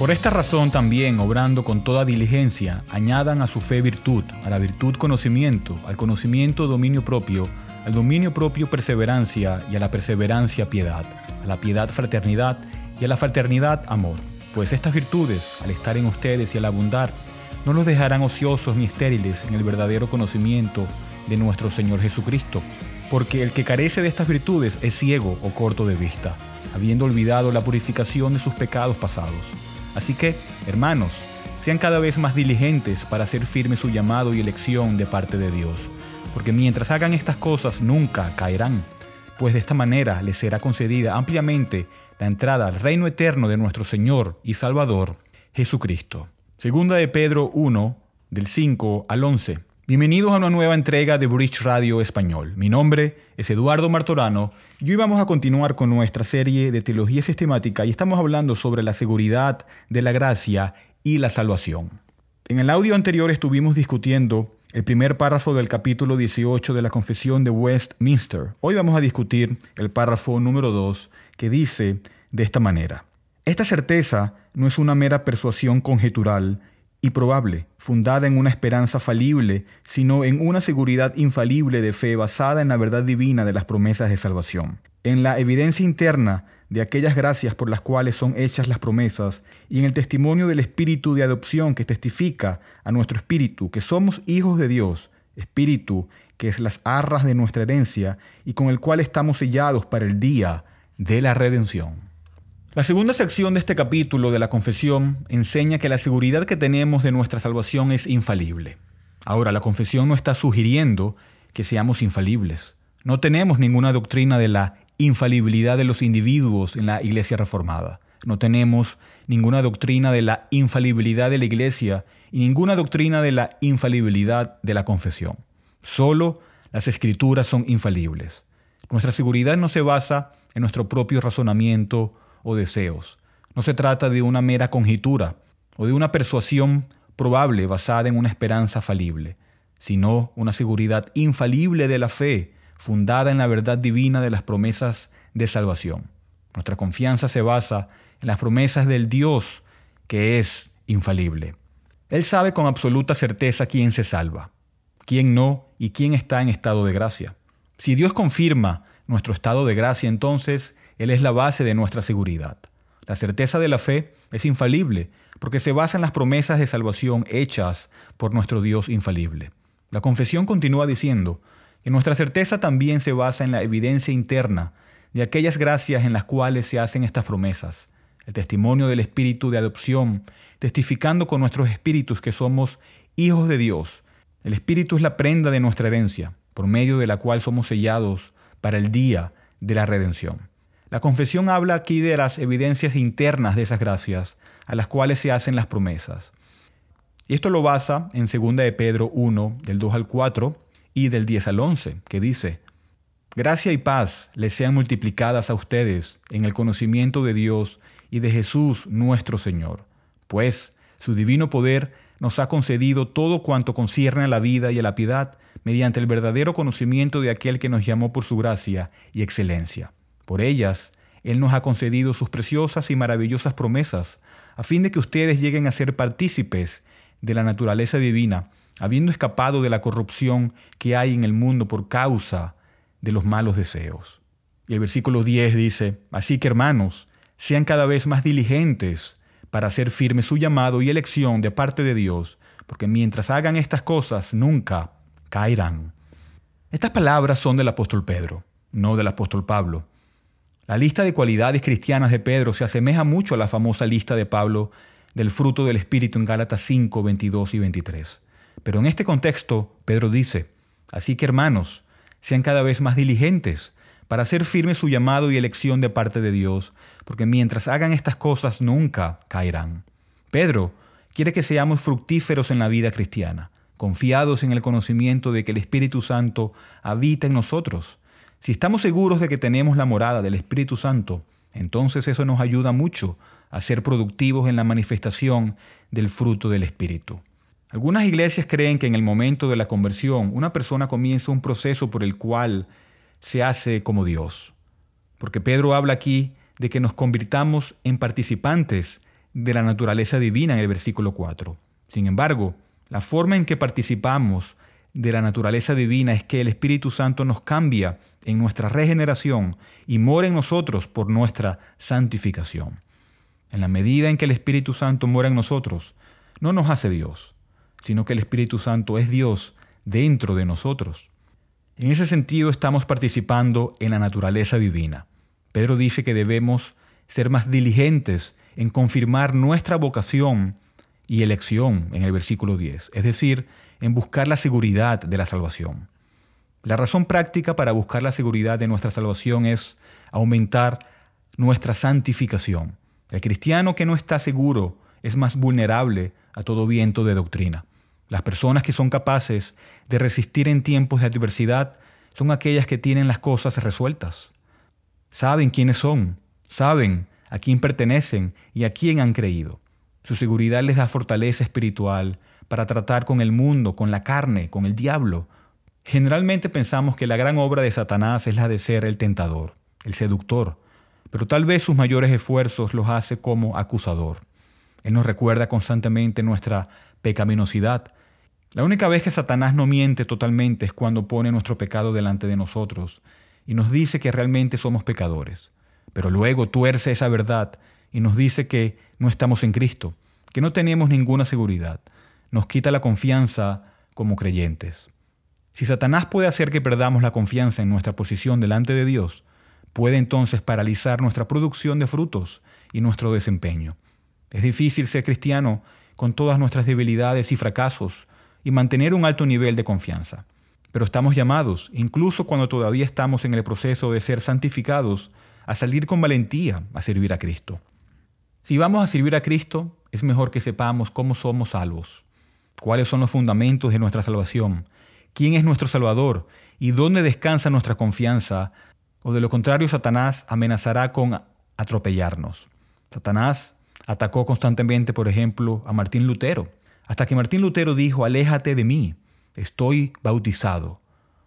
Por esta razón también, obrando con toda diligencia, añadan a su fe virtud, a la virtud conocimiento, al conocimiento dominio propio, al dominio propio perseverancia y a la perseverancia piedad, a la piedad fraternidad y a la fraternidad amor. Pues estas virtudes, al estar en ustedes y al abundar, no los dejarán ociosos ni estériles en el verdadero conocimiento de nuestro Señor Jesucristo, porque el que carece de estas virtudes es ciego o corto de vista, habiendo olvidado la purificación de sus pecados pasados. Así que, hermanos, sean cada vez más diligentes para hacer firme su llamado y elección de parte de Dios, porque mientras hagan estas cosas nunca caerán, pues de esta manera les será concedida ampliamente la entrada al reino eterno de nuestro Señor y Salvador, Jesucristo. Segunda de Pedro 1, del 5 al 11. Bienvenidos a una nueva entrega de Bridge Radio Español. Mi nombre es Eduardo Martorano y hoy vamos a continuar con nuestra serie de teología sistemática y estamos hablando sobre la seguridad de la gracia y la salvación. En el audio anterior estuvimos discutiendo el primer párrafo del capítulo 18 de la Confesión de Westminster. Hoy vamos a discutir el párrafo número 2 que dice de esta manera. Esta certeza no es una mera persuasión conjetural y probable, fundada en una esperanza falible, sino en una seguridad infalible de fe basada en la verdad divina de las promesas de salvación, en la evidencia interna de aquellas gracias por las cuales son hechas las promesas y en el testimonio del espíritu de adopción que testifica a nuestro espíritu que somos hijos de Dios, espíritu que es las arras de nuestra herencia y con el cual estamos sellados para el día de la redención. La segunda sección de este capítulo de la confesión enseña que la seguridad que tenemos de nuestra salvación es infalible. Ahora, la confesión no está sugiriendo que seamos infalibles. No tenemos ninguna doctrina de la infalibilidad de los individuos en la Iglesia Reformada. No tenemos ninguna doctrina de la infalibilidad de la Iglesia y ninguna doctrina de la infalibilidad de la confesión. Solo las escrituras son infalibles. Nuestra seguridad no se basa en nuestro propio razonamiento o deseos. No se trata de una mera conjetura o de una persuasión probable basada en una esperanza falible, sino una seguridad infalible de la fe fundada en la verdad divina de las promesas de salvación. Nuestra confianza se basa en las promesas del Dios que es infalible. Él sabe con absoluta certeza quién se salva, quién no y quién está en estado de gracia. Si Dios confirma nuestro estado de gracia, entonces él es la base de nuestra seguridad. La certeza de la fe es infalible porque se basa en las promesas de salvación hechas por nuestro Dios infalible. La confesión continúa diciendo que nuestra certeza también se basa en la evidencia interna de aquellas gracias en las cuales se hacen estas promesas, el testimonio del Espíritu de adopción, testificando con nuestros espíritus que somos hijos de Dios. El Espíritu es la prenda de nuestra herencia, por medio de la cual somos sellados para el día de la redención. La confesión habla aquí de las evidencias internas de esas gracias, a las cuales se hacen las promesas. Y esto lo basa en 2 de Pedro 1, del 2 al 4 y del 10 al 11, que dice, Gracia y paz les sean multiplicadas a ustedes en el conocimiento de Dios y de Jesús nuestro Señor, pues su divino poder nos ha concedido todo cuanto concierne a la vida y a la piedad mediante el verdadero conocimiento de aquel que nos llamó por su gracia y excelencia por ellas, Él nos ha concedido sus preciosas y maravillosas promesas, a fin de que ustedes lleguen a ser partícipes de la naturaleza divina, habiendo escapado de la corrupción que hay en el mundo por causa de los malos deseos. Y el versículo 10 dice, Así que hermanos, sean cada vez más diligentes para hacer firme su llamado y elección de parte de Dios, porque mientras hagan estas cosas nunca caerán. Estas palabras son del apóstol Pedro, no del apóstol Pablo. La lista de cualidades cristianas de Pedro se asemeja mucho a la famosa lista de Pablo del fruto del Espíritu en Gálatas 5, 22 y 23. Pero en este contexto, Pedro dice, así que hermanos, sean cada vez más diligentes para hacer firme su llamado y elección de parte de Dios, porque mientras hagan estas cosas nunca caerán. Pedro quiere que seamos fructíferos en la vida cristiana, confiados en el conocimiento de que el Espíritu Santo habita en nosotros si estamos seguros de que tenemos la morada del Espíritu Santo, entonces eso nos ayuda mucho a ser productivos en la manifestación del fruto del Espíritu. Algunas iglesias creen que en el momento de la conversión una persona comienza un proceso por el cual se hace como Dios. Porque Pedro habla aquí de que nos convirtamos en participantes de la naturaleza divina en el versículo 4. Sin embargo, la forma en que participamos de la naturaleza divina es que el Espíritu Santo nos cambia en nuestra regeneración y mora en nosotros por nuestra santificación. En la medida en que el Espíritu Santo mora en nosotros, no nos hace Dios, sino que el Espíritu Santo es Dios dentro de nosotros. En ese sentido estamos participando en la naturaleza divina. Pedro dice que debemos ser más diligentes en confirmar nuestra vocación y elección en el versículo 10, es decir, en buscar la seguridad de la salvación. La razón práctica para buscar la seguridad de nuestra salvación es aumentar nuestra santificación. El cristiano que no está seguro es más vulnerable a todo viento de doctrina. Las personas que son capaces de resistir en tiempos de adversidad son aquellas que tienen las cosas resueltas. Saben quiénes son, saben a quién pertenecen y a quién han creído. Su seguridad les da fortaleza espiritual para tratar con el mundo, con la carne, con el diablo. Generalmente pensamos que la gran obra de Satanás es la de ser el tentador, el seductor, pero tal vez sus mayores esfuerzos los hace como acusador. Él nos recuerda constantemente nuestra pecaminosidad. La única vez que Satanás no miente totalmente es cuando pone nuestro pecado delante de nosotros y nos dice que realmente somos pecadores. Pero luego tuerce esa verdad y nos dice que no estamos en Cristo, que no tenemos ninguna seguridad. Nos quita la confianza como creyentes. Si Satanás puede hacer que perdamos la confianza en nuestra posición delante de Dios, puede entonces paralizar nuestra producción de frutos y nuestro desempeño. Es difícil ser cristiano con todas nuestras debilidades y fracasos y mantener un alto nivel de confianza. Pero estamos llamados, incluso cuando todavía estamos en el proceso de ser santificados, a salir con valentía a servir a Cristo. Si vamos a servir a Cristo, es mejor que sepamos cómo somos salvos, cuáles son los fundamentos de nuestra salvación, quién es nuestro Salvador y dónde descansa nuestra confianza, o de lo contrario Satanás amenazará con atropellarnos. Satanás atacó constantemente, por ejemplo, a Martín Lutero, hasta que Martín Lutero dijo, aléjate de mí, estoy bautizado.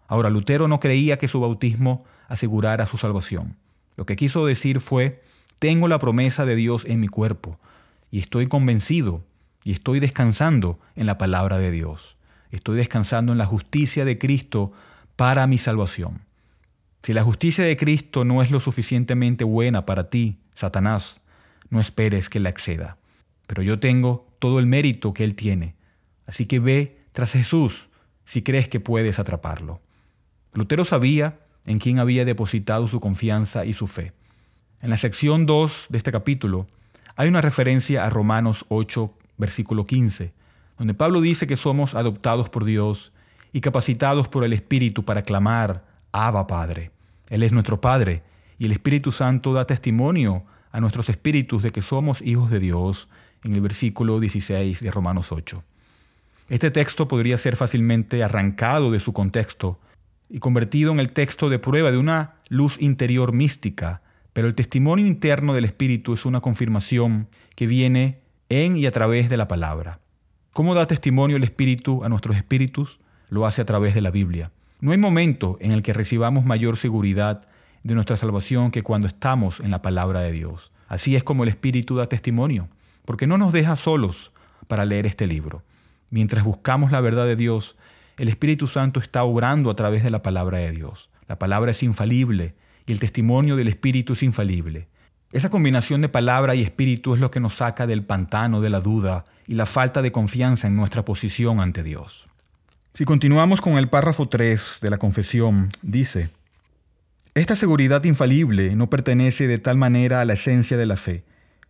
Ahora, Lutero no creía que su bautismo asegurara su salvación. Lo que quiso decir fue, tengo la promesa de Dios en mi cuerpo y estoy convencido y estoy descansando en la palabra de Dios. Estoy descansando en la justicia de Cristo para mi salvación. Si la justicia de Cristo no es lo suficientemente buena para ti, Satanás, no esperes que la exceda. Pero yo tengo todo el mérito que Él tiene. Así que ve tras Jesús si crees que puedes atraparlo. Lutero sabía en quién había depositado su confianza y su fe. En la sección 2 de este capítulo hay una referencia a Romanos 8, versículo 15, donde Pablo dice que somos adoptados por Dios y capacitados por el Espíritu para clamar, Abba Padre. Él es nuestro Padre y el Espíritu Santo da testimonio a nuestros espíritus de que somos hijos de Dios en el versículo 16 de Romanos 8. Este texto podría ser fácilmente arrancado de su contexto y convertido en el texto de prueba de una luz interior mística, pero el testimonio interno del Espíritu es una confirmación que viene en y a través de la palabra. ¿Cómo da testimonio el Espíritu a nuestros espíritus? Lo hace a través de la Biblia. No hay momento en el que recibamos mayor seguridad de nuestra salvación que cuando estamos en la palabra de Dios. Así es como el Espíritu da testimonio, porque no nos deja solos para leer este libro. Mientras buscamos la verdad de Dios, el Espíritu Santo está obrando a través de la palabra de Dios. La palabra es infalible y el testimonio del Espíritu es infalible. Esa combinación de palabra y espíritu es lo que nos saca del pantano de la duda y la falta de confianza en nuestra posición ante Dios. Si continuamos con el párrafo 3 de la confesión, dice, Esta seguridad infalible no pertenece de tal manera a la esencia de la fe,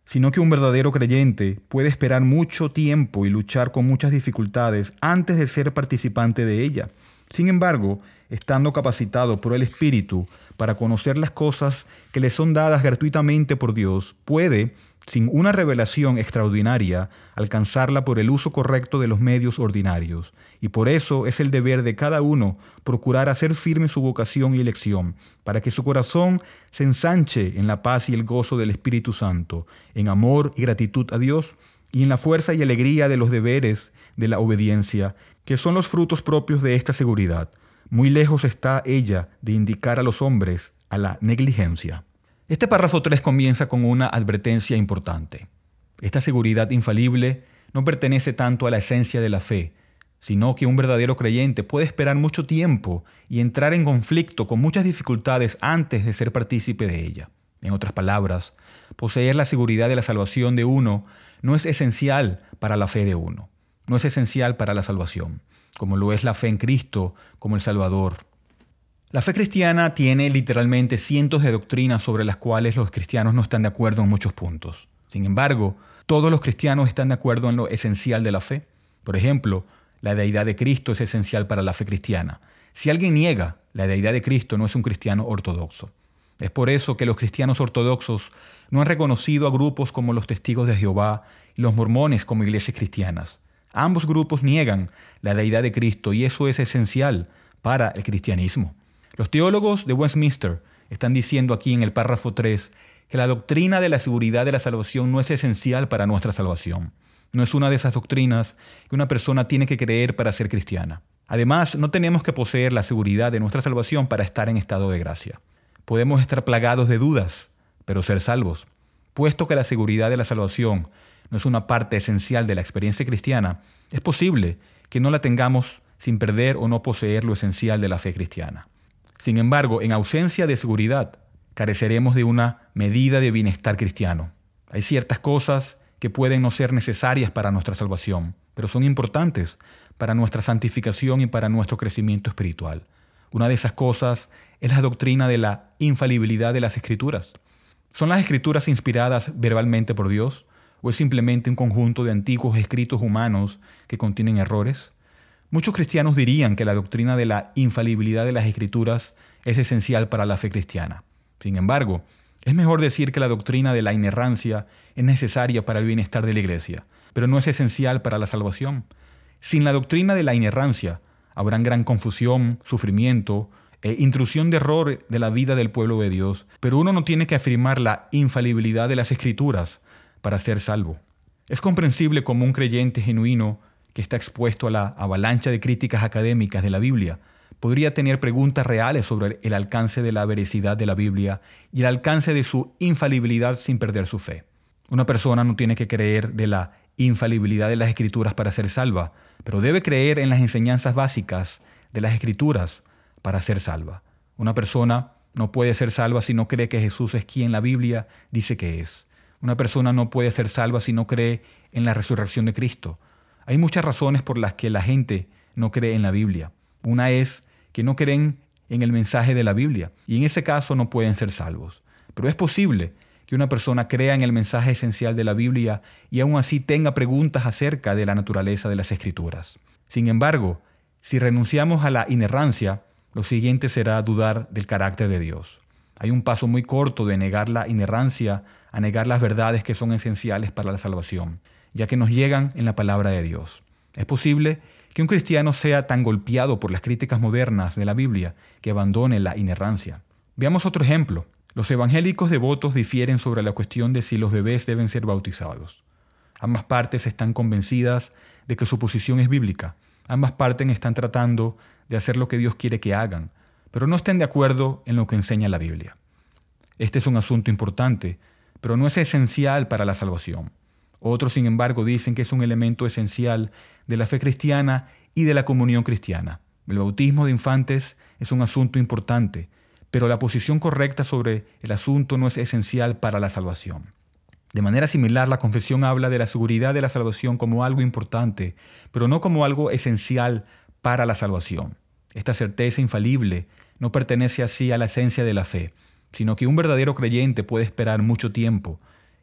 sino que un verdadero creyente puede esperar mucho tiempo y luchar con muchas dificultades antes de ser participante de ella. Sin embargo, estando capacitado por el Espíritu para conocer las cosas que le son dadas gratuitamente por Dios, puede, sin una revelación extraordinaria, alcanzarla por el uso correcto de los medios ordinarios. Y por eso es el deber de cada uno procurar hacer firme su vocación y elección, para que su corazón se ensanche en la paz y el gozo del Espíritu Santo, en amor y gratitud a Dios, y en la fuerza y alegría de los deberes de la obediencia, que son los frutos propios de esta seguridad. Muy lejos está ella de indicar a los hombres a la negligencia. Este párrafo 3 comienza con una advertencia importante. Esta seguridad infalible no pertenece tanto a la esencia de la fe, sino que un verdadero creyente puede esperar mucho tiempo y entrar en conflicto con muchas dificultades antes de ser partícipe de ella. En otras palabras, poseer la seguridad de la salvación de uno no es esencial para la fe de uno, no es esencial para la salvación, como lo es la fe en Cristo como el Salvador. La fe cristiana tiene literalmente cientos de doctrinas sobre las cuales los cristianos no están de acuerdo en muchos puntos. Sin embargo, todos los cristianos están de acuerdo en lo esencial de la fe. Por ejemplo, la deidad de Cristo es esencial para la fe cristiana. Si alguien niega la deidad de Cristo, no es un cristiano ortodoxo. Es por eso que los cristianos ortodoxos no han reconocido a grupos como los testigos de Jehová y los mormones como iglesias cristianas. Ambos grupos niegan la deidad de Cristo y eso es esencial para el cristianismo. Los teólogos de Westminster están diciendo aquí en el párrafo 3 que la doctrina de la seguridad de la salvación no es esencial para nuestra salvación. No es una de esas doctrinas que una persona tiene que creer para ser cristiana. Además, no tenemos que poseer la seguridad de nuestra salvación para estar en estado de gracia. Podemos estar plagados de dudas, pero ser salvos. Puesto que la seguridad de la salvación no es una parte esencial de la experiencia cristiana, es posible que no la tengamos sin perder o no poseer lo esencial de la fe cristiana. Sin embargo, en ausencia de seguridad, careceremos de una medida de bienestar cristiano. Hay ciertas cosas que pueden no ser necesarias para nuestra salvación, pero son importantes para nuestra santificación y para nuestro crecimiento espiritual. Una de esas cosas es la doctrina de la infalibilidad de las escrituras. ¿Son las escrituras inspiradas verbalmente por Dios o es simplemente un conjunto de antiguos escritos humanos que contienen errores? Muchos cristianos dirían que la doctrina de la infalibilidad de las escrituras es esencial para la fe cristiana. Sin embargo, es mejor decir que la doctrina de la inerrancia es necesaria para el bienestar de la iglesia, pero no es esencial para la salvación. Sin la doctrina de la inerrancia, habrá gran confusión, sufrimiento e intrusión de error de la vida del pueblo de Dios, pero uno no tiene que afirmar la infalibilidad de las escrituras para ser salvo. Es comprensible como un creyente genuino que está expuesto a la avalancha de críticas académicas de la Biblia, podría tener preguntas reales sobre el alcance de la veracidad de la Biblia y el alcance de su infalibilidad sin perder su fe. Una persona no tiene que creer de la infalibilidad de las escrituras para ser salva, pero debe creer en las enseñanzas básicas de las escrituras para ser salva. Una persona no puede ser salva si no cree que Jesús es quien la Biblia dice que es. Una persona no puede ser salva si no cree en la resurrección de Cristo. Hay muchas razones por las que la gente no cree en la Biblia. Una es que no creen en el mensaje de la Biblia y en ese caso no pueden ser salvos. Pero es posible que una persona crea en el mensaje esencial de la Biblia y aún así tenga preguntas acerca de la naturaleza de las escrituras. Sin embargo, si renunciamos a la inerrancia, lo siguiente será dudar del carácter de Dios. Hay un paso muy corto de negar la inerrancia a negar las verdades que son esenciales para la salvación ya que nos llegan en la palabra de Dios. Es posible que un cristiano sea tan golpeado por las críticas modernas de la Biblia que abandone la inerrancia. Veamos otro ejemplo. Los evangélicos devotos difieren sobre la cuestión de si los bebés deben ser bautizados. Ambas partes están convencidas de que su posición es bíblica. Ambas partes están tratando de hacer lo que Dios quiere que hagan, pero no están de acuerdo en lo que enseña la Biblia. Este es un asunto importante, pero no es esencial para la salvación. Otros, sin embargo, dicen que es un elemento esencial de la fe cristiana y de la comunión cristiana. El bautismo de infantes es un asunto importante, pero la posición correcta sobre el asunto no es esencial para la salvación. De manera similar, la confesión habla de la seguridad de la salvación como algo importante, pero no como algo esencial para la salvación. Esta certeza infalible no pertenece así a la esencia de la fe, sino que un verdadero creyente puede esperar mucho tiempo,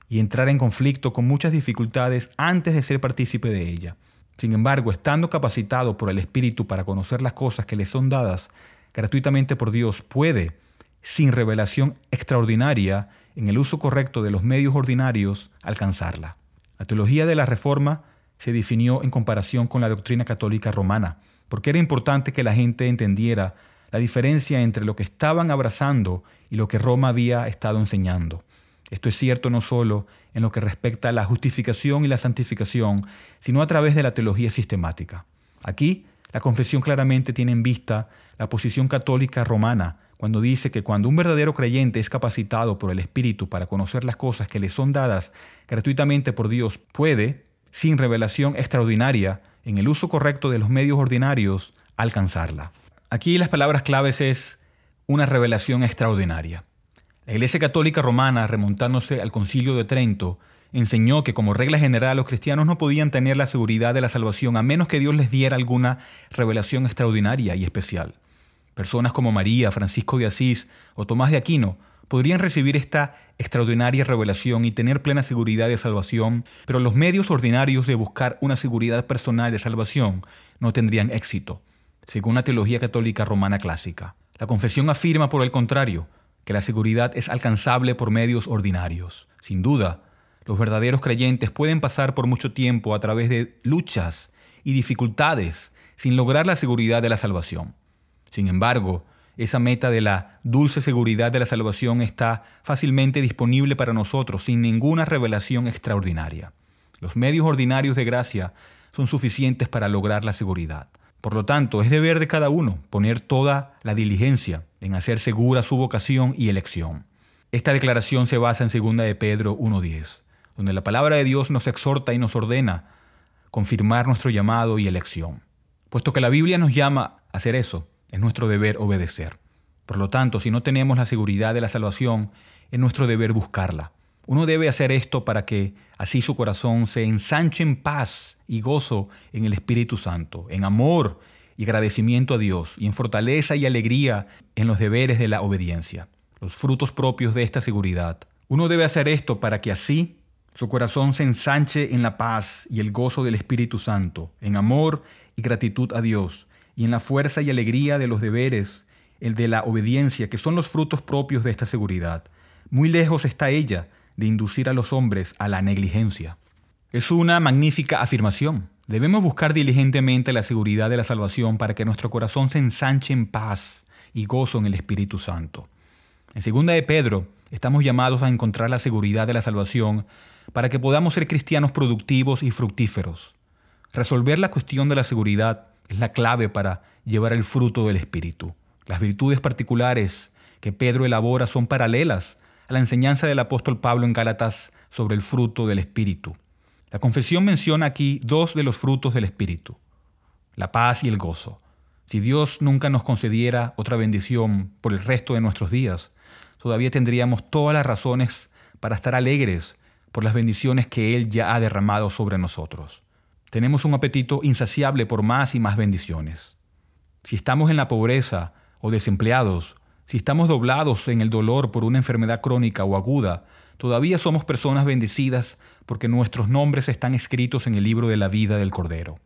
y entrar en conflicto con muchas dificultades antes de ser partícipe de ella. Sin embargo, estando capacitado por el Espíritu para conocer las cosas que le son dadas gratuitamente por Dios, puede, sin revelación extraordinaria, en el uso correcto de los medios ordinarios, alcanzarla. La teología de la Reforma se definió en comparación con la doctrina católica romana, porque era importante que la gente entendiera la diferencia entre lo que estaban abrazando y lo que Roma había estado enseñando. Esto es cierto no solo en lo que respecta a la justificación y la santificación, sino a través de la teología sistemática. Aquí, la confesión claramente tiene en vista la posición católica romana cuando dice que cuando un verdadero creyente es capacitado por el Espíritu para conocer las cosas que le son dadas gratuitamente por Dios, puede, sin revelación extraordinaria, en el uso correcto de los medios ordinarios, alcanzarla. Aquí las palabras claves es una revelación extraordinaria. La Iglesia Católica Romana, remontándose al Concilio de Trento, enseñó que como regla general los cristianos no podían tener la seguridad de la salvación a menos que Dios les diera alguna revelación extraordinaria y especial. Personas como María, Francisco de Asís o Tomás de Aquino podrían recibir esta extraordinaria revelación y tener plena seguridad de salvación, pero los medios ordinarios de buscar una seguridad personal de salvación no tendrían éxito, según la teología católica romana clásica. La confesión afirma, por el contrario, que la seguridad es alcanzable por medios ordinarios. Sin duda, los verdaderos creyentes pueden pasar por mucho tiempo a través de luchas y dificultades sin lograr la seguridad de la salvación. Sin embargo, esa meta de la dulce seguridad de la salvación está fácilmente disponible para nosotros sin ninguna revelación extraordinaria. Los medios ordinarios de gracia son suficientes para lograr la seguridad. Por lo tanto, es deber de cada uno poner toda la diligencia en hacer segura su vocación y elección. Esta declaración se basa en 2 de Pedro 1.10, donde la palabra de Dios nos exhorta y nos ordena confirmar nuestro llamado y elección. Puesto que la Biblia nos llama a hacer eso, es nuestro deber obedecer. Por lo tanto, si no tenemos la seguridad de la salvación, es nuestro deber buscarla. Uno debe hacer esto para que así su corazón se ensanche en paz y gozo en el Espíritu Santo, en amor y agradecimiento a Dios, y en fortaleza y alegría en los deberes de la obediencia, los frutos propios de esta seguridad. Uno debe hacer esto para que así su corazón se ensanche en la paz y el gozo del Espíritu Santo, en amor y gratitud a Dios, y en la fuerza y alegría de los deberes, el de la obediencia, que son los frutos propios de esta seguridad. Muy lejos está ella de inducir a los hombres a la negligencia. Es una magnífica afirmación. Debemos buscar diligentemente la seguridad de la salvación para que nuestro corazón se ensanche en paz y gozo en el Espíritu Santo. En segunda de Pedro, estamos llamados a encontrar la seguridad de la salvación para que podamos ser cristianos productivos y fructíferos. Resolver la cuestión de la seguridad es la clave para llevar el fruto del Espíritu. Las virtudes particulares que Pedro elabora son paralelas a la enseñanza del apóstol Pablo en Gálatas sobre el fruto del Espíritu. La confesión menciona aquí dos de los frutos del Espíritu, la paz y el gozo. Si Dios nunca nos concediera otra bendición por el resto de nuestros días, todavía tendríamos todas las razones para estar alegres por las bendiciones que Él ya ha derramado sobre nosotros. Tenemos un apetito insaciable por más y más bendiciones. Si estamos en la pobreza o desempleados, si estamos doblados en el dolor por una enfermedad crónica o aguda, todavía somos personas bendecidas porque nuestros nombres están escritos en el libro de la vida del Cordero.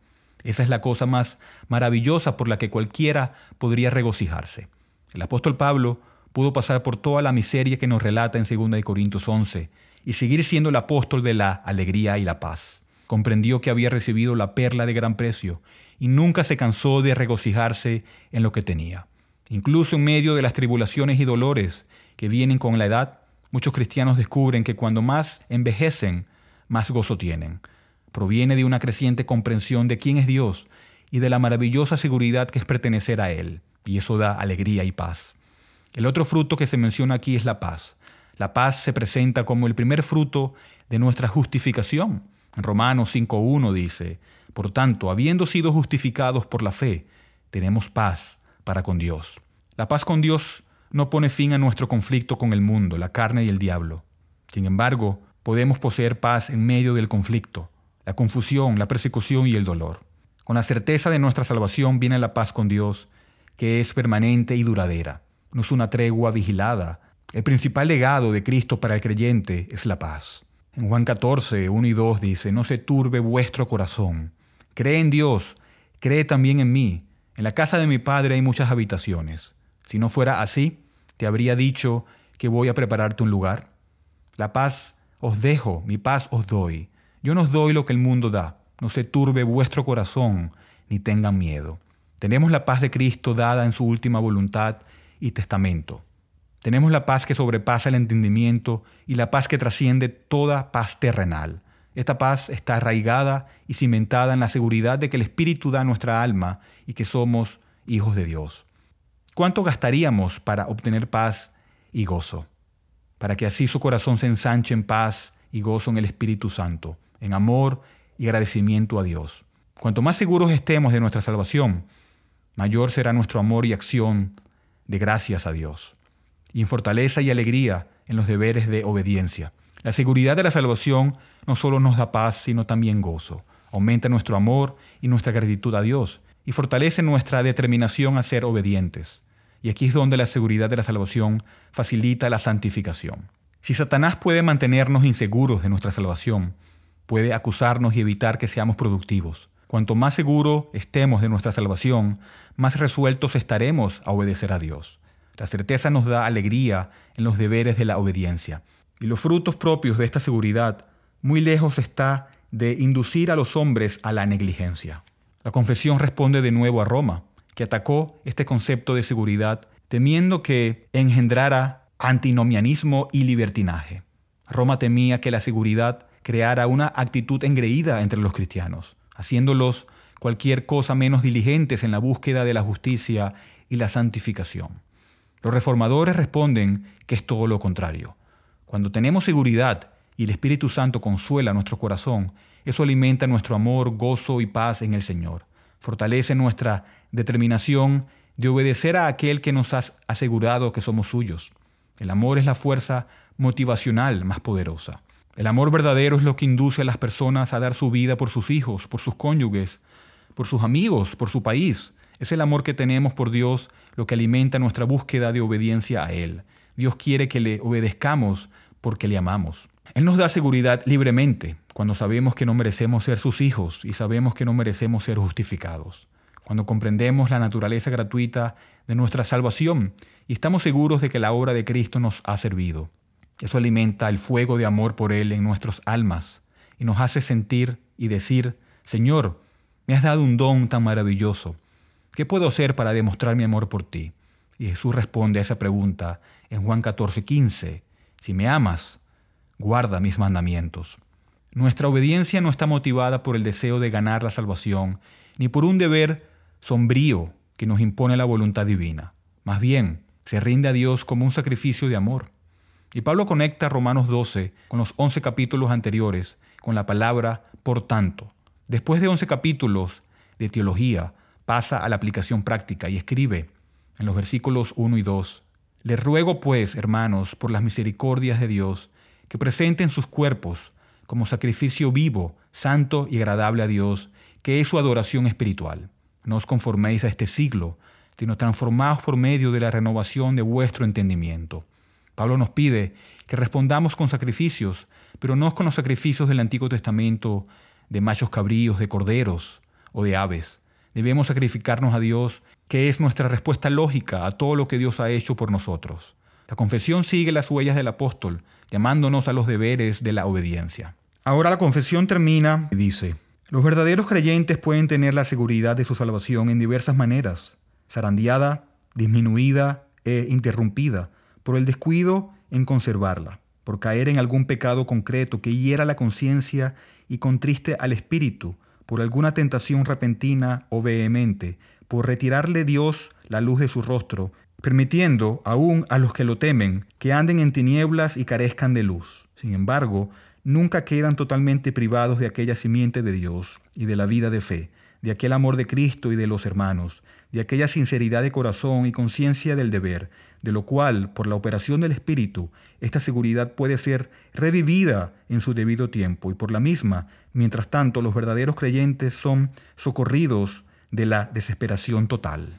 Esa es la cosa más maravillosa por la que cualquiera podría regocijarse. El apóstol Pablo pudo pasar por toda la miseria que nos relata en 2 Corintios 11 y seguir siendo el apóstol de la alegría y la paz comprendió que había recibido la perla de gran precio y nunca se cansó de regocijarse en lo que tenía. Incluso en medio de las tribulaciones y dolores que vienen con la edad, muchos cristianos descubren que cuando más envejecen, más gozo tienen. Proviene de una creciente comprensión de quién es Dios y de la maravillosa seguridad que es pertenecer a Él, y eso da alegría y paz. El otro fruto que se menciona aquí es la paz. La paz se presenta como el primer fruto de nuestra justificación Romanos 5.1 dice, Por tanto, habiendo sido justificados por la fe, tenemos paz para con Dios. La paz con Dios no pone fin a nuestro conflicto con el mundo, la carne y el diablo. Sin embargo, podemos poseer paz en medio del conflicto, la confusión, la persecución y el dolor. Con la certeza de nuestra salvación viene la paz con Dios, que es permanente y duradera. No es una tregua vigilada. El principal legado de Cristo para el creyente es la paz. En Juan 14, 1 y 2 dice, no se turbe vuestro corazón. Cree en Dios, cree también en mí. En la casa de mi Padre hay muchas habitaciones. Si no fuera así, te habría dicho que voy a prepararte un lugar. La paz os dejo, mi paz os doy. Yo no os doy lo que el mundo da. No se turbe vuestro corazón, ni tengan miedo. Tenemos la paz de Cristo dada en su última voluntad y testamento. Tenemos la paz que sobrepasa el entendimiento y la paz que trasciende toda paz terrenal. Esta paz está arraigada y cimentada en la seguridad de que el Espíritu da nuestra alma y que somos hijos de Dios. ¿Cuánto gastaríamos para obtener paz y gozo? Para que así su corazón se ensanche en paz y gozo en el Espíritu Santo, en amor y agradecimiento a Dios. Cuanto más seguros estemos de nuestra salvación, mayor será nuestro amor y acción de gracias a Dios, y en fortaleza y alegría en los deberes de obediencia. La seguridad de la salvación no solo nos da paz, sino también gozo. Aumenta nuestro amor y nuestra gratitud a Dios y fortalece nuestra determinación a ser obedientes. Y aquí es donde la seguridad de la salvación facilita la santificación. Si Satanás puede mantenernos inseguros de nuestra salvación, puede acusarnos y evitar que seamos productivos. Cuanto más seguro estemos de nuestra salvación, más resueltos estaremos a obedecer a Dios. La certeza nos da alegría en los deberes de la obediencia. Y los frutos propios de esta seguridad muy lejos está de inducir a los hombres a la negligencia. La confesión responde de nuevo a Roma, que atacó este concepto de seguridad temiendo que engendrara antinomianismo y libertinaje. Roma temía que la seguridad creara una actitud engreída entre los cristianos, haciéndolos cualquier cosa menos diligentes en la búsqueda de la justicia y la santificación. Los reformadores responden que es todo lo contrario. Cuando tenemos seguridad y el Espíritu Santo consuela nuestro corazón, eso alimenta nuestro amor, gozo y paz en el Señor. Fortalece nuestra determinación de obedecer a aquel que nos ha asegurado que somos suyos. El amor es la fuerza motivacional más poderosa. El amor verdadero es lo que induce a las personas a dar su vida por sus hijos, por sus cónyuges, por sus amigos, por su país. Es el amor que tenemos por Dios lo que alimenta nuestra búsqueda de obediencia a Él. Dios quiere que le obedezcamos porque le amamos. Él nos da seguridad libremente cuando sabemos que no merecemos ser sus hijos y sabemos que no merecemos ser justificados. Cuando comprendemos la naturaleza gratuita de nuestra salvación y estamos seguros de que la obra de Cristo nos ha servido. Eso alimenta el fuego de amor por Él en nuestras almas y nos hace sentir y decir, Señor, me has dado un don tan maravilloso. ¿Qué puedo hacer para demostrar mi amor por ti? Y Jesús responde a esa pregunta en Juan 14, 15. Si me amas, guarda mis mandamientos. Nuestra obediencia no está motivada por el deseo de ganar la salvación, ni por un deber sombrío que nos impone la voluntad divina. Más bien, se rinde a Dios como un sacrificio de amor. Y Pablo conecta Romanos 12 con los 11 capítulos anteriores con la palabra por tanto. Después de 11 capítulos de teología, pasa a la aplicación práctica y escribe en los versículos 1 y 2, Les ruego pues, hermanos, por las misericordias de Dios, que presenten sus cuerpos como sacrificio vivo, santo y agradable a Dios, que es su adoración espiritual. No os conforméis a este siglo, sino transformaos por medio de la renovación de vuestro entendimiento Pablo nos pide que respondamos con sacrificios, pero no con los sacrificios del Antiguo Testamento de machos cabríos, de corderos o de aves. Debemos sacrificarnos a Dios, que es nuestra respuesta lógica a todo lo que Dios ha hecho por nosotros. La confesión sigue las huellas del apóstol, llamándonos a los deberes de la obediencia. Ahora la confesión termina y dice, los verdaderos creyentes pueden tener la seguridad de su salvación en diversas maneras, zarandeada, disminuida e interrumpida, por el descuido en conservarla, por caer en algún pecado concreto que hiera la conciencia y contriste al espíritu, por alguna tentación repentina o vehemente, por retirarle Dios la luz de su rostro, permitiendo aún a los que lo temen que anden en tinieblas y carezcan de luz. Sin embargo, nunca quedan totalmente privados de aquella simiente de Dios y de la vida de fe, de aquel amor de Cristo y de los hermanos, de aquella sinceridad de corazón y conciencia del deber, de lo cual, por la operación del Espíritu, esta seguridad puede ser revivida en su debido tiempo y por la misma, mientras tanto, los verdaderos creyentes son socorridos de la desesperación total.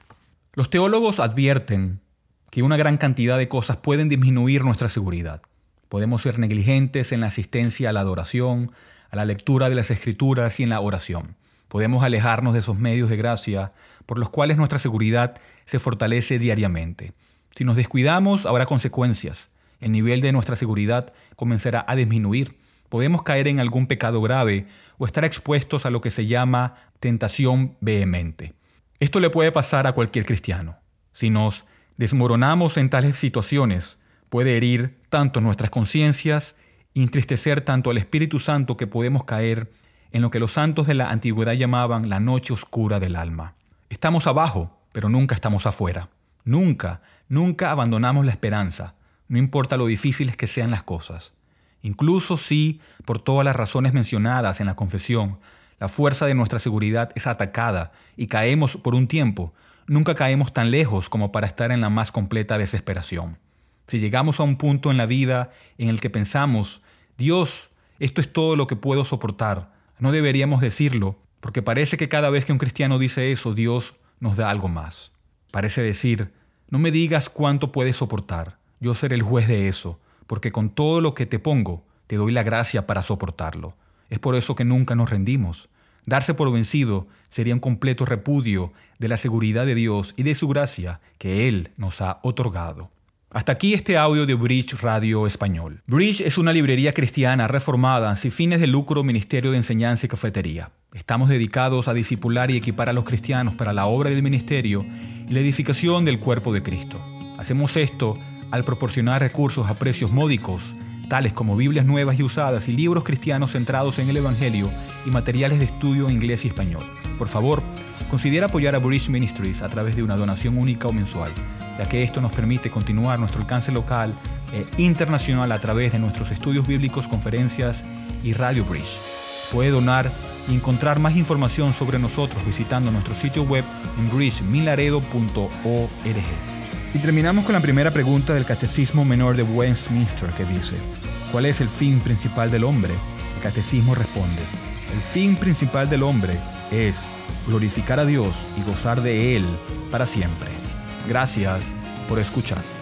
Los teólogos advierten que una gran cantidad de cosas pueden disminuir nuestra seguridad. Podemos ser negligentes en la asistencia a la adoración, a la lectura de las escrituras y en la oración. Podemos alejarnos de esos medios de gracia por los cuales nuestra seguridad se fortalece diariamente. Si nos descuidamos, habrá consecuencias. El nivel de nuestra seguridad comenzará a disminuir. Podemos caer en algún pecado grave o estar expuestos a lo que se llama tentación vehemente. Esto le puede pasar a cualquier cristiano. Si nos desmoronamos en tales situaciones, puede herir tanto nuestras conciencias, entristecer tanto al Espíritu Santo que podemos caer en lo que los santos de la antigüedad llamaban la noche oscura del alma. Estamos abajo, pero nunca estamos afuera. Nunca, nunca abandonamos la esperanza, no importa lo difíciles que sean las cosas. Incluso si, por todas las razones mencionadas en la confesión, la fuerza de nuestra seguridad es atacada y caemos por un tiempo, nunca caemos tan lejos como para estar en la más completa desesperación. Si llegamos a un punto en la vida en el que pensamos, Dios, esto es todo lo que puedo soportar, no deberíamos decirlo, porque parece que cada vez que un cristiano dice eso, Dios nos da algo más. Parece decir, no me digas cuánto puedes soportar, yo seré el juez de eso, porque con todo lo que te pongo, te doy la gracia para soportarlo. Es por eso que nunca nos rendimos. Darse por vencido sería un completo repudio de la seguridad de Dios y de su gracia que Él nos ha otorgado. Hasta aquí este audio de Bridge Radio Español. Bridge es una librería cristiana reformada sin fines de lucro, ministerio de enseñanza y cafetería. Estamos dedicados a discipular y equipar a los cristianos para la obra del ministerio y la edificación del cuerpo de Cristo. Hacemos esto al proporcionar recursos a precios módicos, tales como Biblias nuevas y usadas y libros cristianos centrados en el Evangelio y materiales de estudio en inglés y español. Por favor, considera apoyar a Bridge Ministries a través de una donación única o mensual ya que esto nos permite continuar nuestro alcance local e internacional a través de nuestros estudios bíblicos, conferencias y Radio Bridge. Puede donar y encontrar más información sobre nosotros visitando nuestro sitio web en bridgemilaredo.org. Y terminamos con la primera pregunta del Catecismo Menor de Westminster que dice, ¿cuál es el fin principal del hombre? El Catecismo responde, el fin principal del hombre es glorificar a Dios y gozar de Él para siempre. Gracias por escuchar.